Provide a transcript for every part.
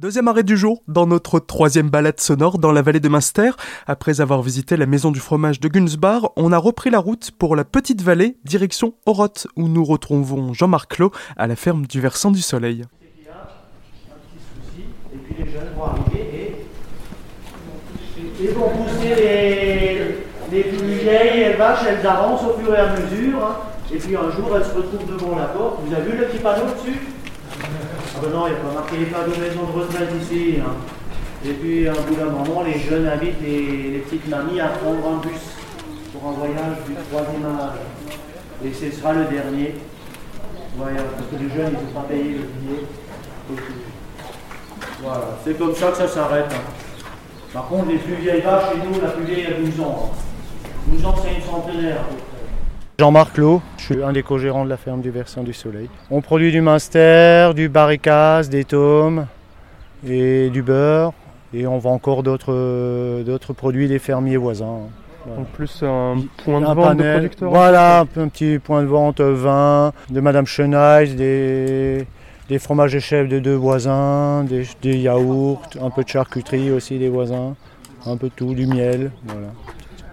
Deuxième arrêt du jour dans notre troisième balade sonore dans la vallée de Münster. Après avoir visité la maison du fromage de Gunsbar, on a repris la route pour la petite vallée, direction Oroth, où nous retrouvons Jean-Marc Clos à la ferme du Versant du Soleil. Et puis les jeunes vont arriver et vont pousser les, les plus vieilles vaches, elles avancent au fur et à mesure. hein. Et puis un jour, elles se retrouvent devant la porte. Vous avez vu le petit panneau dessus? Ah ben non, il n'y a pas marqué les panneaux maison de retraite ici. hein. Et puis, à un bout d'un moment, les jeunes invitent les, petites mamies à prendre un bus pour un voyage du troisième âge. Et ce sera le dernier. Voilà, parce que les jeunes, ils ne sont pas payés le billet. Donc, voilà, c'est comme ça que ça s'arrête. hein. Par contre, les plus vieilles vaches, chez nous, la plus vieille a 12 ans. hein. 12 ans, c'est une centenaire. Jean-Marc Lowe, je suis un des co-gérants de la ferme du Versant du Soleil. On produit du Munster, du barricas, des tomes et du beurre. Et on vend encore d'autres produits des fermiers voisins. En plus, un point de Un vente de producteurs. Voilà, un, petit point de vente euh, vin, de Madame Chenaille, des, des fromages de chèvre de deux voisins, des, des yaourts, un peu de charcuterie aussi des voisins, un peu de tout, du miel. Voilà.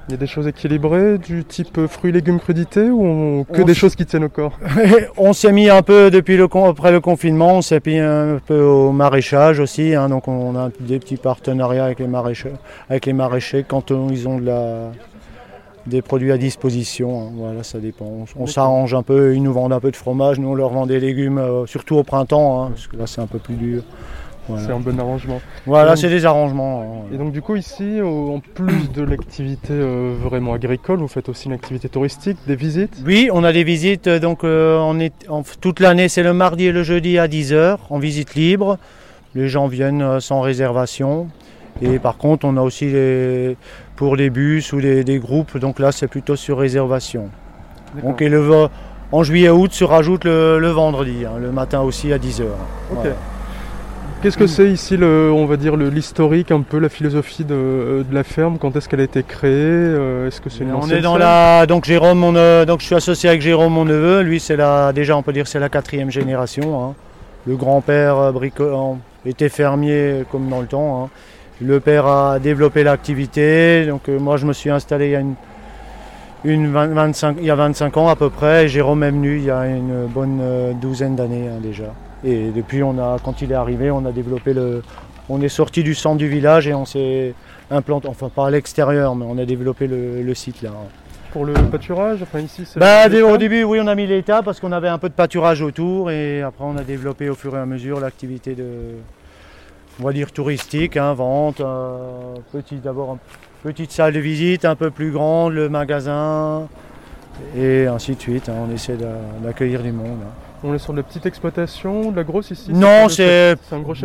Il y a des choses équilibrées du type fruits, légumes, crudités ou on- que On des choses qui tiennent au corps? On s'est mis un peu depuis le après le confinement, on s'est mis un peu au maraîchage aussi, hein, donc on a des petits partenariats avec les maraîchers, avec les maraîchers quand ils ont de la, des produits à disposition. hein, voilà, ça dépend. On, on s'arrange un peu, ils nous vendent un peu de fromage, nous on leur vend des légumes, euh, surtout au printemps, hein, parce que là c'est un peu plus dur. Voilà, C'est un bon arrangement. Voilà, c'est des arrangements. hein, Et donc du coup ici, en plus de l'activité euh, vraiment agricole, vous faites aussi une activité touristique, des visites? Oui, on a des visites, euh, donc euh, on est, toute l'année c'est le mardi et le jeudi à 10h en visite libre. Les gens viennent sans réservation. Et par contre on a aussi les, pour les bus ou des groupes, donc là c'est plutôt sur réservation. Donc et le, vo- en juillet-août se rajoute le, le vendredi, hein, le matin aussi à 10h. Ok. Qu'est-ce que c'est ici, le, on va dire, l'historique, un peu la philosophie de, de la ferme? Quand est-ce qu'elle a été créée? Euh, Est-ce que c'est une On est dans la donc Jérôme mon euh, donc je suis associé avec Jérôme mon neveu. Lui c'est la déjà on peut dire c'est la quatrième génération hein. le grand-père euh, brico- était fermier comme dans le temps hein. le père a développé l'activité. Donc euh, moi je me suis installé il y a une, une 20 25 il y a 25 ans à peu près. Et Jérôme est venu il y a une bonne euh, douzaine d'années hein, déjà et depuis on a quand il est arrivé on a développé le on est sorti du centre du village et on s'est implanté enfin pas à l'extérieur mais on a développé le, le site là. Pour le pâturage Enfin ici, c'est... Bah, au début, oui, on a mis l'état parce qu'on avait un peu de pâturage autour et après on a développé au fur et à mesure l'activité de, on va dire touristique, hein, vente, euh, petit d'abord une petite salle de visite un peu plus grande, le magasin et ainsi de suite. hein, on essaie d'a- d'accueillir du monde. hein. On est sur de la petite exploitation, de la grosse ici Non, c'est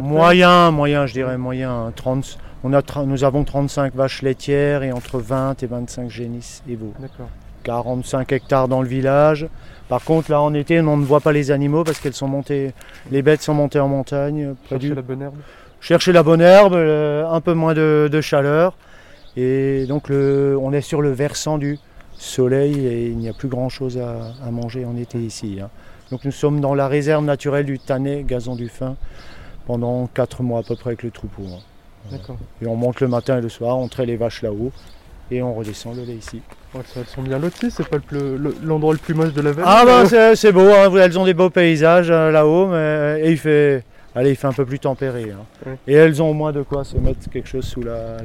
moyen, moyen, je dirais moyen. hein, 30, on a, tra- nous avons 35 vaches laitières et entre 20 et 25 génisses et veaux. D'accord. 45 hectares dans le village. Par contre, là en été, on ne voit pas les animaux parce qu'elles sont montées, les bêtes sont montées en montagne. près Chercher du- la bonne herbe. Chercher la bonne herbe, euh, un peu moins de, de chaleur. Et donc, le- on est sur le versant du soleil et il n'y a plus grand chose à, à manger en été ici. hein. Donc, nous sommes dans la réserve naturelle du Tannet, gazon du fin, pendant 4 mois à peu près avec le troupeau. hein. D'accord. Et on monte le matin et le soir, on traite les vaches là-haut et on redescend le lait ici. Ça, elles sont bien loties, c'est pas le plus- le- l'endroit le, plus moche de la vallée Ah bah mais- c'est beau, hein, elles ont des beaux paysages euh, là-haut, mais et il fait, allez, il fait un peu plus tempéré. hein. Ouais. Et elles ont au moins de quoi se mettre quelque chose sous la,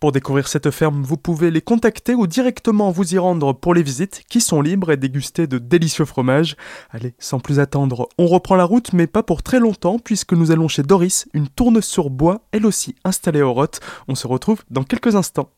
Pour découvrir cette ferme, vous pouvez les contacter ou directement vous y rendre pour les visites qui sont libres et déguster de délicieux fromages. Allez, sans plus attendre, on reprend la route mais pas pour très longtemps puisque nous allons chez Doris, une tourneuse sur bois, elle aussi installée au Roth. On se retrouve dans quelques instants.